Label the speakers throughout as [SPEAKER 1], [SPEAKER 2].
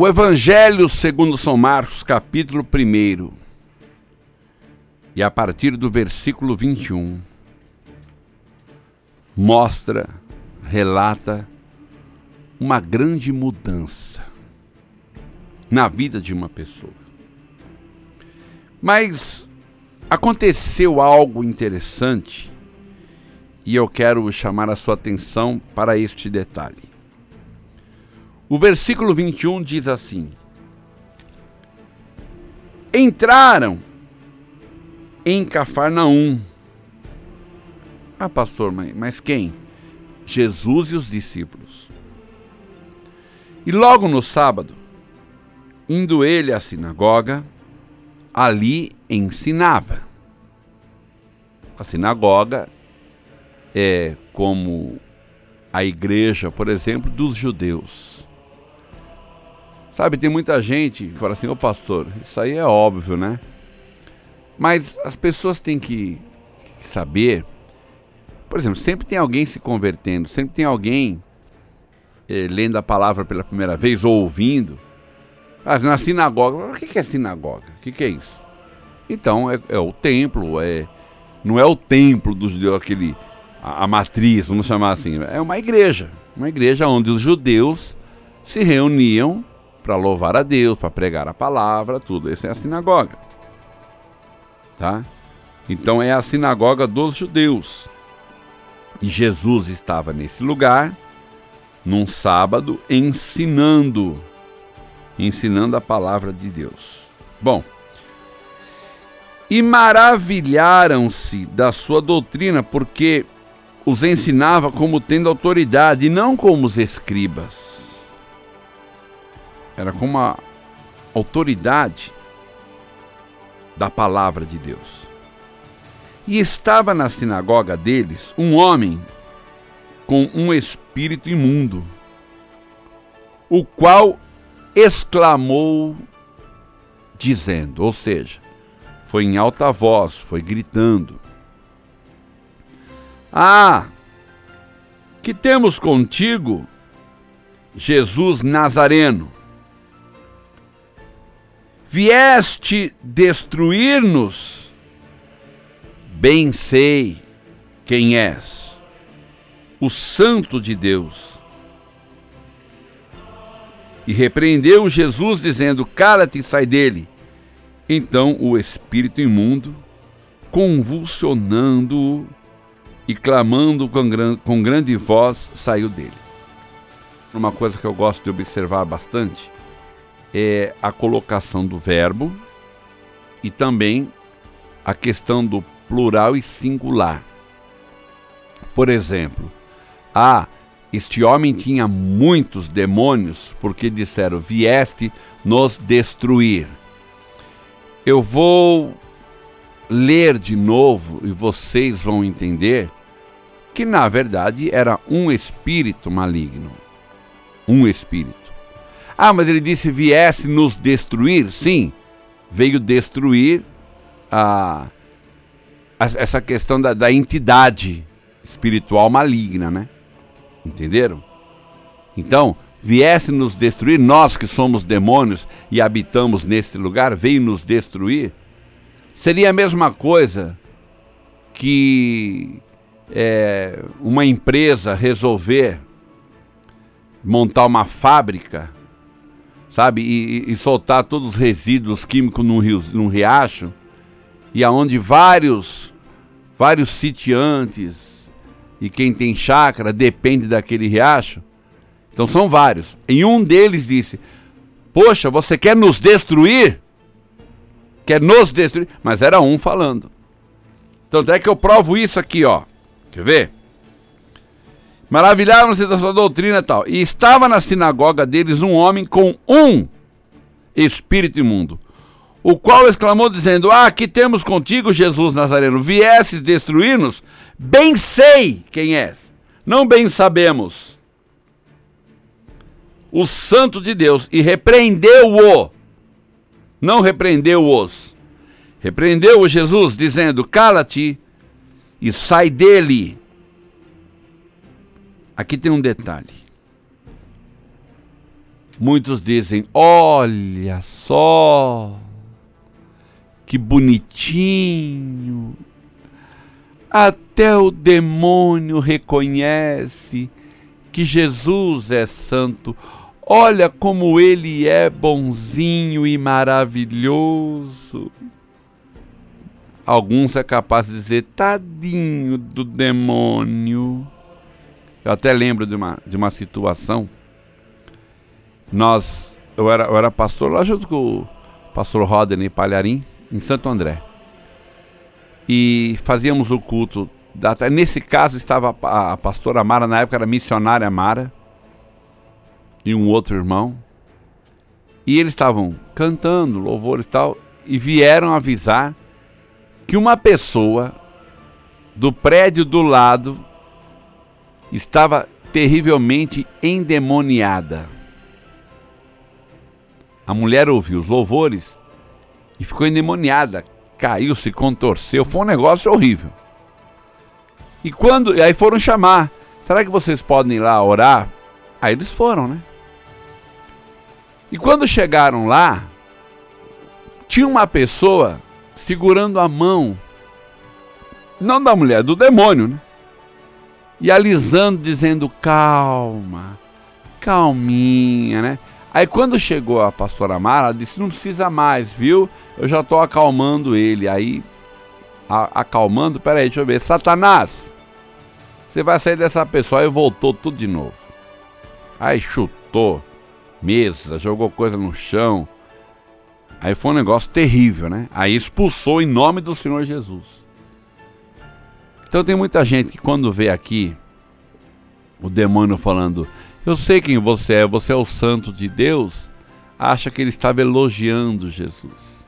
[SPEAKER 1] O Evangelho segundo São Marcos, capítulo 1, e a partir do versículo 21, mostra, relata uma grande mudança na vida de uma pessoa. Mas aconteceu algo interessante e eu quero chamar a sua atenção para este detalhe. O versículo 21 diz assim: Entraram em Cafarnaum. Ah, pastor, mas quem? Jesus e os discípulos. E logo no sábado, indo ele à sinagoga, ali ensinava. A sinagoga é como a igreja, por exemplo, dos judeus. Sabe, tem muita gente que fala assim, ô pastor, isso aí é óbvio, né? Mas as pessoas têm que saber, por exemplo, sempre tem alguém se convertendo, sempre tem alguém eh, lendo a palavra pela primeira vez ou ouvindo. Ah, na sinagoga, o que é sinagoga? O que é isso? Então, é, é o templo, é, não é o templo dos judeus, aquele, a, a matriz, vamos chamar assim, é uma igreja. Uma igreja onde os judeus se reuniam para louvar a Deus, para pregar a palavra, tudo. Essa é a sinagoga. Tá? Então é a sinagoga dos judeus. E Jesus estava nesse lugar, num sábado, ensinando, ensinando a palavra de Deus. Bom, e maravilharam-se da sua doutrina, porque os ensinava como tendo autoridade, e não como os escribas era como a autoridade da palavra de Deus. E estava na sinagoga deles um homem com um espírito imundo, o qual exclamou, dizendo, ou seja, foi em alta voz, foi gritando: Ah, que temos contigo, Jesus Nazareno? Vieste destruir-nos? Bem sei quem és, o Santo de Deus. E repreendeu Jesus, dizendo: Cala-te e sai dele. Então o espírito imundo, convulsionando e clamando com, gran com grande voz, saiu dele. Uma coisa que eu gosto de observar bastante é a colocação do verbo e também a questão do plural e singular. Por exemplo, ah, este homem tinha muitos demônios, porque disseram: vieste nos destruir. Eu vou ler de novo e vocês vão entender que na verdade era um espírito maligno. Um espírito. Ah, mas ele disse viesse nos destruir? Sim, veio destruir a, a essa questão da, da entidade espiritual maligna, né? Entenderam? Então, viesse nos destruir, nós que somos demônios e habitamos neste lugar, veio nos destruir, seria a mesma coisa que é, uma empresa resolver montar uma fábrica sabe? E, e, soltar todos os resíduos químicos num, rio, num riacho, e aonde vários, vários sitiantes e quem tem chácara depende daquele riacho. Então são vários. E um deles disse: Poxa, você quer nos destruir? Quer nos destruir? Mas era um falando. Tanto é que eu provo isso aqui, ó. Quer ver? Maravilharam-se da sua doutrina e tal. E estava na sinagoga deles um homem com um espírito imundo, o qual exclamou dizendo: Ah, aqui temos contigo, Jesus Nazareno, viesses destruir-nos? Bem sei quem és, não bem sabemos. O Santo de Deus, e repreendeu-o, não repreendeu-os, repreendeu-o Jesus, dizendo: Cala-te e sai dele. Aqui tem um detalhe. Muitos dizem: Olha só, que bonitinho. Até o demônio reconhece que Jesus é santo. Olha como ele é bonzinho e maravilhoso. Alguns é capaz de dizer, tadinho do demônio. Eu até lembro de uma, de uma situação nós, eu era, eu era pastor lá junto com o pastor Rodney Palharim, em Santo André. E fazíamos o culto. Da, nesse caso estava a, a pastora Mara, na época era missionária Mara, e um outro irmão. E eles estavam cantando louvores e tal, e vieram avisar que uma pessoa do prédio do lado estava terrivelmente endemoniada. A mulher ouviu os louvores e ficou endemoniada, caiu, se contorceu, foi um negócio horrível. E quando, e aí foram chamar, será que vocês podem ir lá orar? Aí eles foram, né? E quando chegaram lá, tinha uma pessoa segurando a mão, não da mulher, do demônio, né? E alisando, dizendo: calma, calminha, né? Aí quando chegou a pastora Mara, ela disse: não precisa mais, viu? Eu já estou acalmando ele. Aí, a, acalmando, peraí, deixa eu ver. Satanás, você vai sair dessa pessoa. Aí voltou tudo de novo. Aí chutou mesa, jogou coisa no chão. Aí foi um negócio terrível, né? Aí expulsou em nome do Senhor Jesus. Então tem muita gente que quando vê aqui o demônio falando, eu sei quem você é, você é o santo de Deus. Acha que ele estava elogiando Jesus.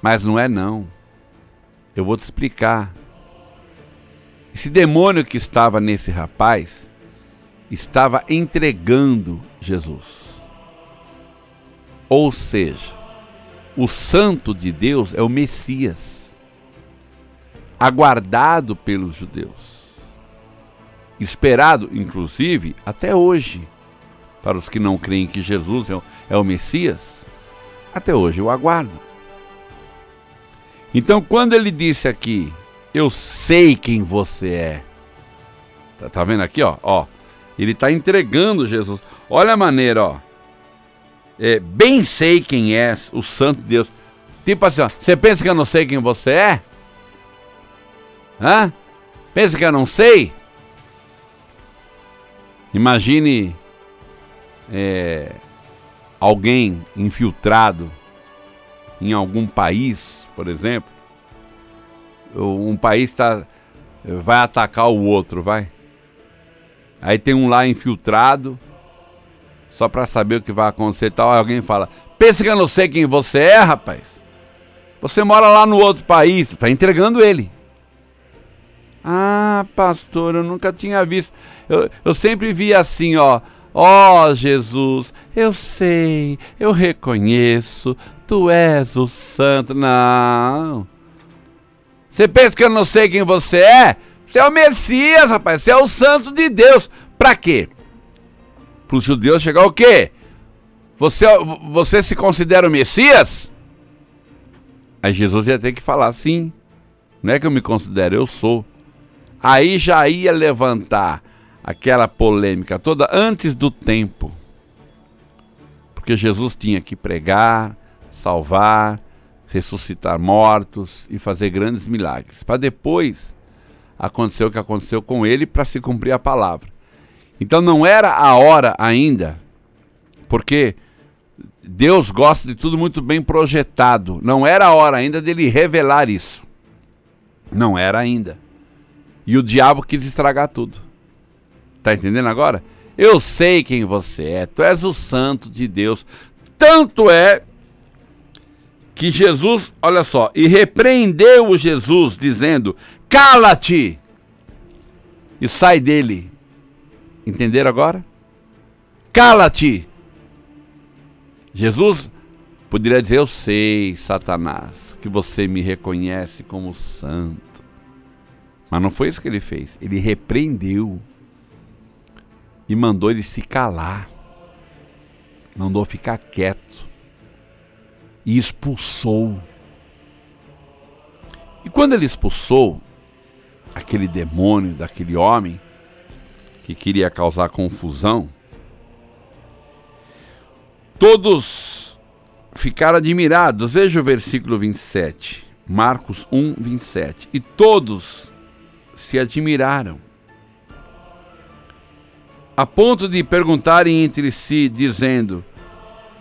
[SPEAKER 1] Mas não é não. Eu vou te explicar. Esse demônio que estava nesse rapaz estava entregando Jesus. Ou seja, o santo de Deus é o Messias, aguardado pelos judeus esperado, inclusive, até hoje, para os que não creem que Jesus é o, é o Messias, até hoje eu aguardo. Então, quando ele disse aqui, eu sei quem você é, tá, tá vendo aqui, ó, ó, ele está entregando Jesus. Olha a maneira, ó. É, bem sei quem és, o Santo Deus. Tipo assim, você pensa que eu não sei quem você é? Hã? Pensa que eu não sei? Imagine é, alguém infiltrado em algum país, por exemplo. Um país tá, vai atacar o outro, vai. Aí tem um lá infiltrado, só para saber o que vai acontecer tal. Aí alguém fala: Pensa que eu não sei quem você é, rapaz? Você mora lá no outro país, tá entregando ele. Ah, pastor, eu nunca tinha visto. Eu, eu sempre vi assim, ó. Ó oh, Jesus, eu sei, eu reconheço, tu és o santo. Não. Você pensa que eu não sei quem você é? Você é o Messias, rapaz. Você é o santo de Deus. Pra quê? Para os judeus chegar o quê? Você, você se considera o Messias? Aí Jesus ia ter que falar assim. Não é que eu me considero, eu sou aí já ia levantar aquela polêmica toda antes do tempo. Porque Jesus tinha que pregar, salvar, ressuscitar mortos e fazer grandes milagres. Para depois acontecer o que aconteceu com ele para se cumprir a palavra. Então não era a hora ainda, porque Deus gosta de tudo muito bem projetado. Não era a hora ainda dele revelar isso. Não era ainda. E o diabo quis estragar tudo. Tá entendendo agora? Eu sei quem você é, tu és o santo de Deus. Tanto é que Jesus, olha só, e repreendeu o Jesus, dizendo: Cala-te e sai dele. Entenderam agora? Cala-te. Jesus poderia dizer: Eu sei, Satanás, que você me reconhece como santo. Mas não foi isso que ele fez. Ele repreendeu e mandou ele se calar. mandou ficar quieto e expulsou. E quando ele expulsou aquele demônio daquele homem que queria causar confusão, todos ficaram admirados. Veja o versículo 27, Marcos 1, 27. E todos se admiraram, a ponto de perguntarem entre si, dizendo: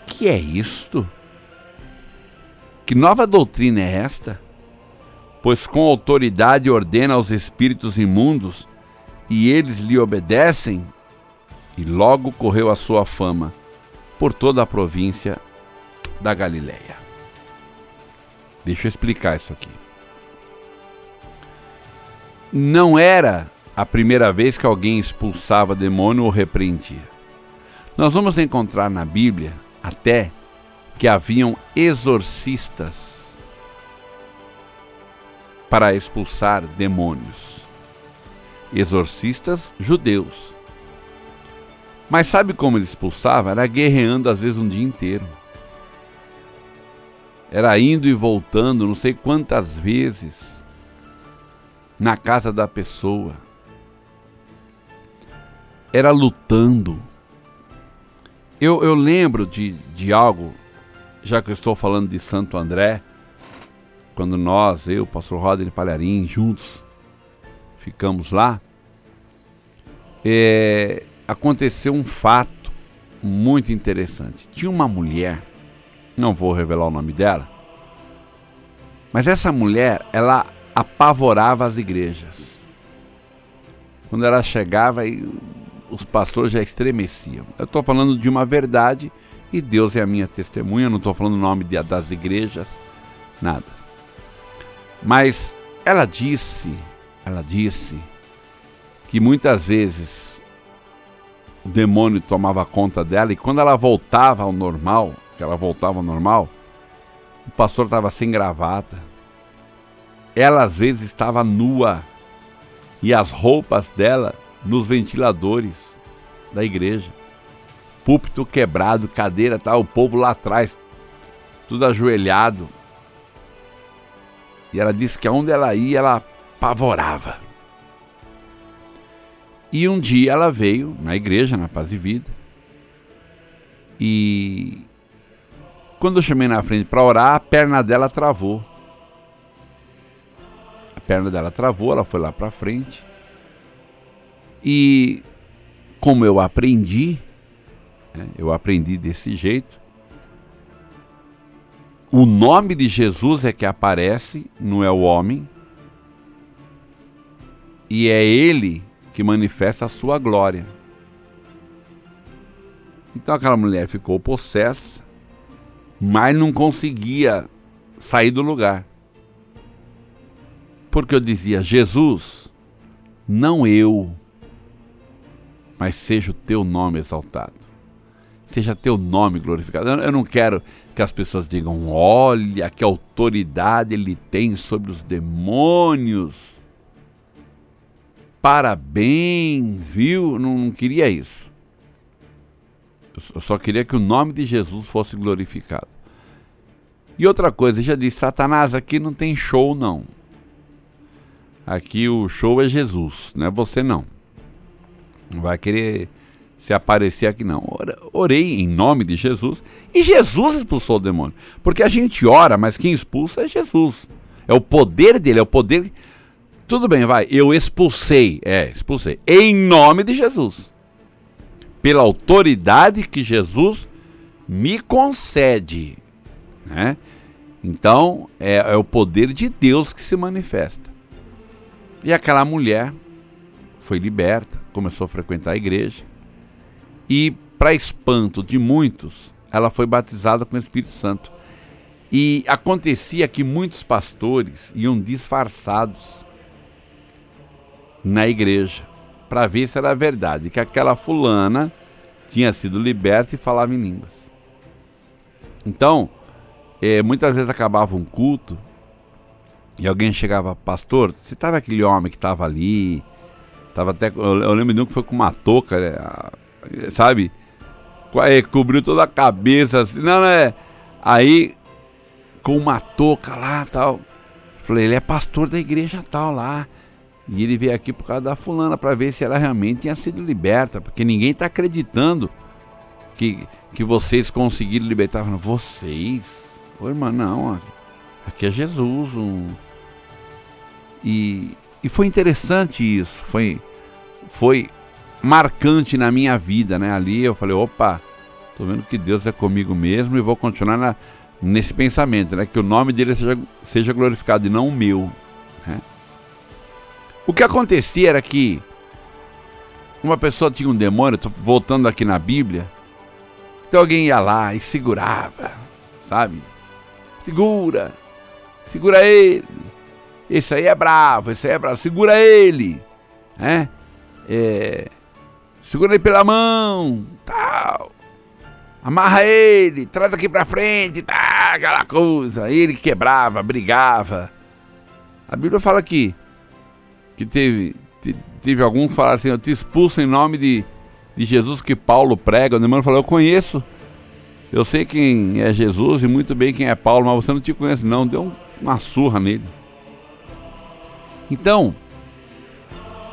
[SPEAKER 1] Que é isto? Que nova doutrina é esta? Pois com autoridade ordena aos espíritos imundos e eles lhe obedecem. E logo correu a sua fama por toda a província da Galileia. Deixa eu explicar isso aqui. Não era a primeira vez que alguém expulsava demônio ou repreendia. Nós vamos encontrar na Bíblia até que haviam exorcistas para expulsar demônios. Exorcistas judeus. Mas sabe como ele expulsava? Era guerreando às vezes um dia inteiro. Era indo e voltando, não sei quantas vezes, na casa da pessoa. Era lutando. Eu, eu lembro de, de algo, já que eu estou falando de Santo André, quando nós, eu, pastor Rodney Palharim, juntos, ficamos lá, é, aconteceu um fato muito interessante. Tinha uma mulher não vou revelar o nome dela, mas essa mulher, ela apavorava as igrejas. Quando ela chegava, os pastores já estremeciam. Eu estou falando de uma verdade e Deus é a minha testemunha, não estou falando o nome de, das igrejas, nada. Mas ela disse, ela disse que muitas vezes o demônio tomava conta dela e quando ela voltava ao normal, que ela voltava ao normal, o pastor estava sem gravata. Ela às vezes estava nua e as roupas dela nos ventiladores da igreja. Púlpito quebrado, cadeira, tá o povo lá atrás, tudo ajoelhado. E ela disse que aonde ela ia, ela apavorava. E um dia ela veio na igreja, na Paz e Vida, e quando eu chamei na frente para orar, a perna dela travou. Perna dela travou, ela foi lá para frente. E como eu aprendi, né, eu aprendi desse jeito, o nome de Jesus é que aparece, não é o homem. E é ele que manifesta a sua glória. Então aquela mulher ficou possessa mas não conseguia sair do lugar. Porque eu dizia: Jesus, não eu, mas seja o teu nome exaltado. Seja teu nome glorificado. Eu não quero que as pessoas digam: olha que autoridade ele tem sobre os demônios. Parabéns, viu? Não, não queria isso. Eu só queria que o nome de Jesus fosse glorificado. E outra coisa, já disse, Satanás, aqui não tem show não. Aqui o show é Jesus, não é você não. Não vai querer se aparecer aqui não. Orei em nome de Jesus e Jesus expulsou o demônio. Porque a gente ora, mas quem expulsa é Jesus. É o poder dele, é o poder. Tudo bem, vai. Eu expulsei, é, expulsei. Em nome de Jesus pela autoridade que Jesus me concede. Né? Então, é, é o poder de Deus que se manifesta. E aquela mulher foi liberta, começou a frequentar a igreja. E, para espanto de muitos, ela foi batizada com o Espírito Santo. E acontecia que muitos pastores iam disfarçados na igreja para ver se era verdade que aquela fulana tinha sido liberta e falava em línguas. Então, é, muitas vezes acabava um culto e alguém chegava, pastor, você estava aquele homem que estava ali, tava até, eu, lembro de um que foi com uma touca, né, sabe? é, cobriu toda a cabeça, assim, não, não é. Aí, com uma touca lá tal. Falei, ele é pastor da igreja tal lá. E ele veio aqui por causa da fulana para ver se ela realmente tinha sido liberta, porque ninguém está acreditando que, que vocês conseguiram libertar. Falando, vocês? Ô irmã, não, aqui é Jesus. Um... E, e foi interessante isso, foi, foi marcante na minha vida, né? Ali eu falei, opa, tô vendo que Deus é comigo mesmo e vou continuar na, nesse pensamento, né? Que o nome dele seja, seja glorificado e não o meu. Né? O que acontecia era que uma pessoa tinha um demônio, tô voltando aqui na Bíblia, então alguém ia lá e segurava, sabe? Segura, segura ele. Esse aí é bravo, esse aí é bravo, segura ele, né? É, segura ele pela mão, tal. Amarra ele, traz aqui pra frente, tá, aquela coisa. Ele quebrava, brigava. A Bíblia fala que que teve, teve alguns que falaram assim, eu te expulso em nome de, de Jesus que Paulo prega. O demônio falou, eu conheço. Eu sei quem é Jesus e muito bem quem é Paulo, mas você não te conhece não. Deu um, uma surra nele. Então,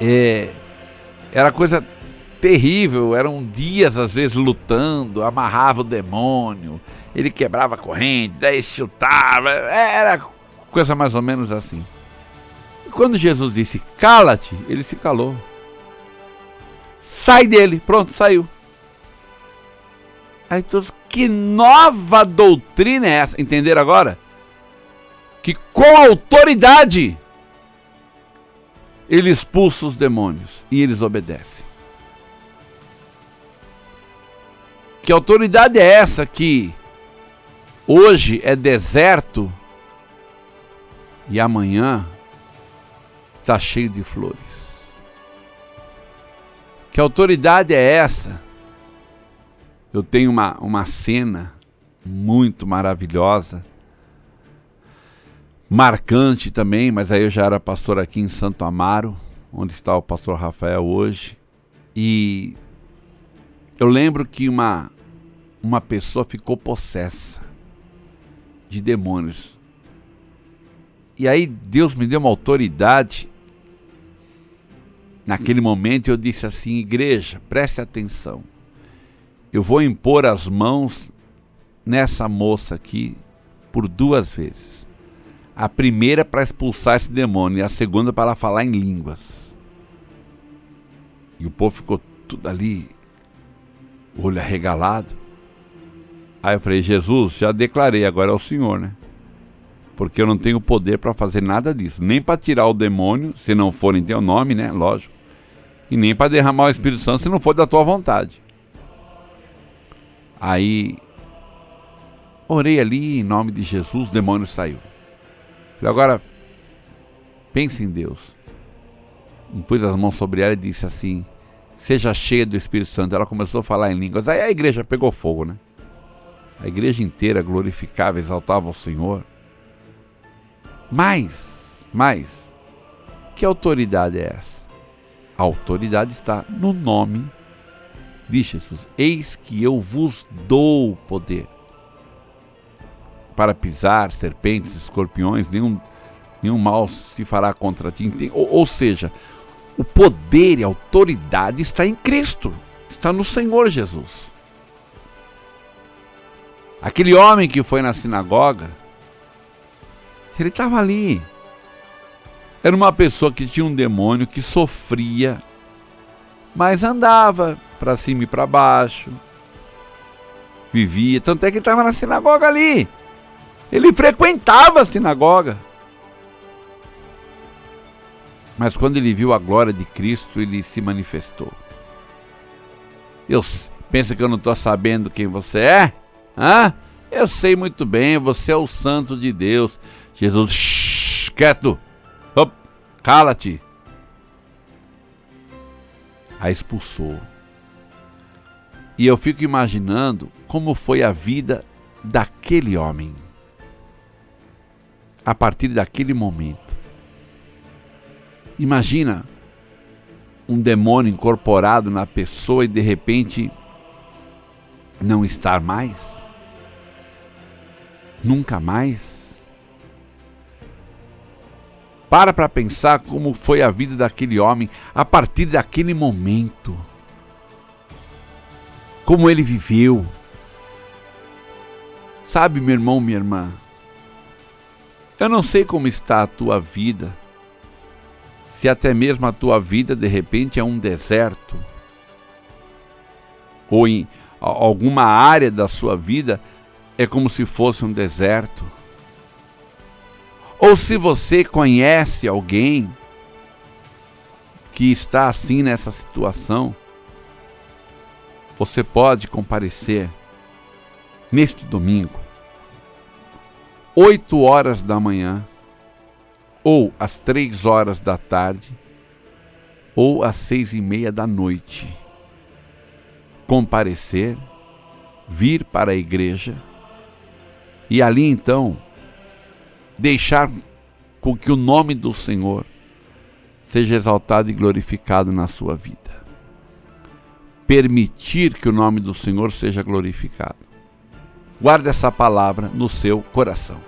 [SPEAKER 1] é, era coisa terrível, eram dias às vezes lutando, amarrava o demônio, ele quebrava a corrente, daí chutava, era coisa mais ou menos assim. Quando Jesus disse cala-te, ele se calou. Sai dele, pronto, saiu. Aí todos, que nova doutrina é essa? Entenderam agora? Que com autoridade ele expulsa os demônios e eles obedecem. Que autoridade é essa que hoje é deserto e amanhã está cheio de flores. Que autoridade é essa? Eu tenho uma, uma cena muito maravilhosa, marcante também, mas aí eu já era pastor aqui em Santo Amaro, onde está o pastor Rafael hoje, e eu lembro que uma, uma pessoa ficou possessa de demônios. E aí Deus me deu uma autoridade Naquele momento eu disse assim: igreja, preste atenção. Eu vou impor as mãos nessa moça aqui por duas vezes. A primeira para expulsar esse demônio e a segunda para falar em línguas. E o povo ficou tudo ali, olho arregalado. Aí eu falei: Jesus, já declarei, agora é o Senhor, né? Porque eu não tenho poder para fazer nada disso, nem para tirar o demônio, se não for em teu nome, né? Lógico e nem para derramar o Espírito Santo se não for da tua vontade. Aí orei ali em nome de Jesus, o demônio saiu. Falei, agora pense em Deus. Impus as mãos sobre ela e disse assim: Seja cheia do Espírito Santo. Ela começou a falar em línguas. Aí a igreja pegou fogo, né? A igreja inteira glorificava, exaltava o Senhor. Mas, mas, que autoridade é essa? A autoridade está no nome de Jesus. Eis que eu vos dou poder para pisar serpentes, escorpiões, nenhum, nenhum mal se fará contra ti. Ou, ou seja, o poder e a autoridade está em Cristo, está no Senhor Jesus. Aquele homem que foi na sinagoga, ele estava ali, era uma pessoa que tinha um demônio que sofria, mas andava para cima e para baixo, vivia. Tanto é que ele estava na sinagoga ali. Ele frequentava a sinagoga. Mas quando ele viu a glória de Cristo, ele se manifestou. Eu pensa que eu não estou sabendo quem você é? Hã? Eu sei muito bem, você é o santo de Deus. Jesus, shh, quieto. Cala-te! A expulsou. E eu fico imaginando como foi a vida daquele homem. A partir daquele momento. Imagina um demônio incorporado na pessoa e de repente não estar mais? Nunca mais? Para para pensar como foi a vida daquele homem a partir daquele momento. Como ele viveu. Sabe, meu irmão, minha irmã, eu não sei como está a tua vida, se até mesmo a tua vida de repente é um deserto, ou em alguma área da sua vida é como se fosse um deserto. Ou se você conhece alguém que está assim nessa situação, você pode comparecer neste domingo 8 horas da manhã, ou às 3 horas da tarde, ou às seis e meia da noite. Comparecer, vir para a igreja e ali então deixar com que o nome do Senhor seja exaltado e glorificado na sua vida. Permitir que o nome do Senhor seja glorificado. Guarde essa palavra no seu coração.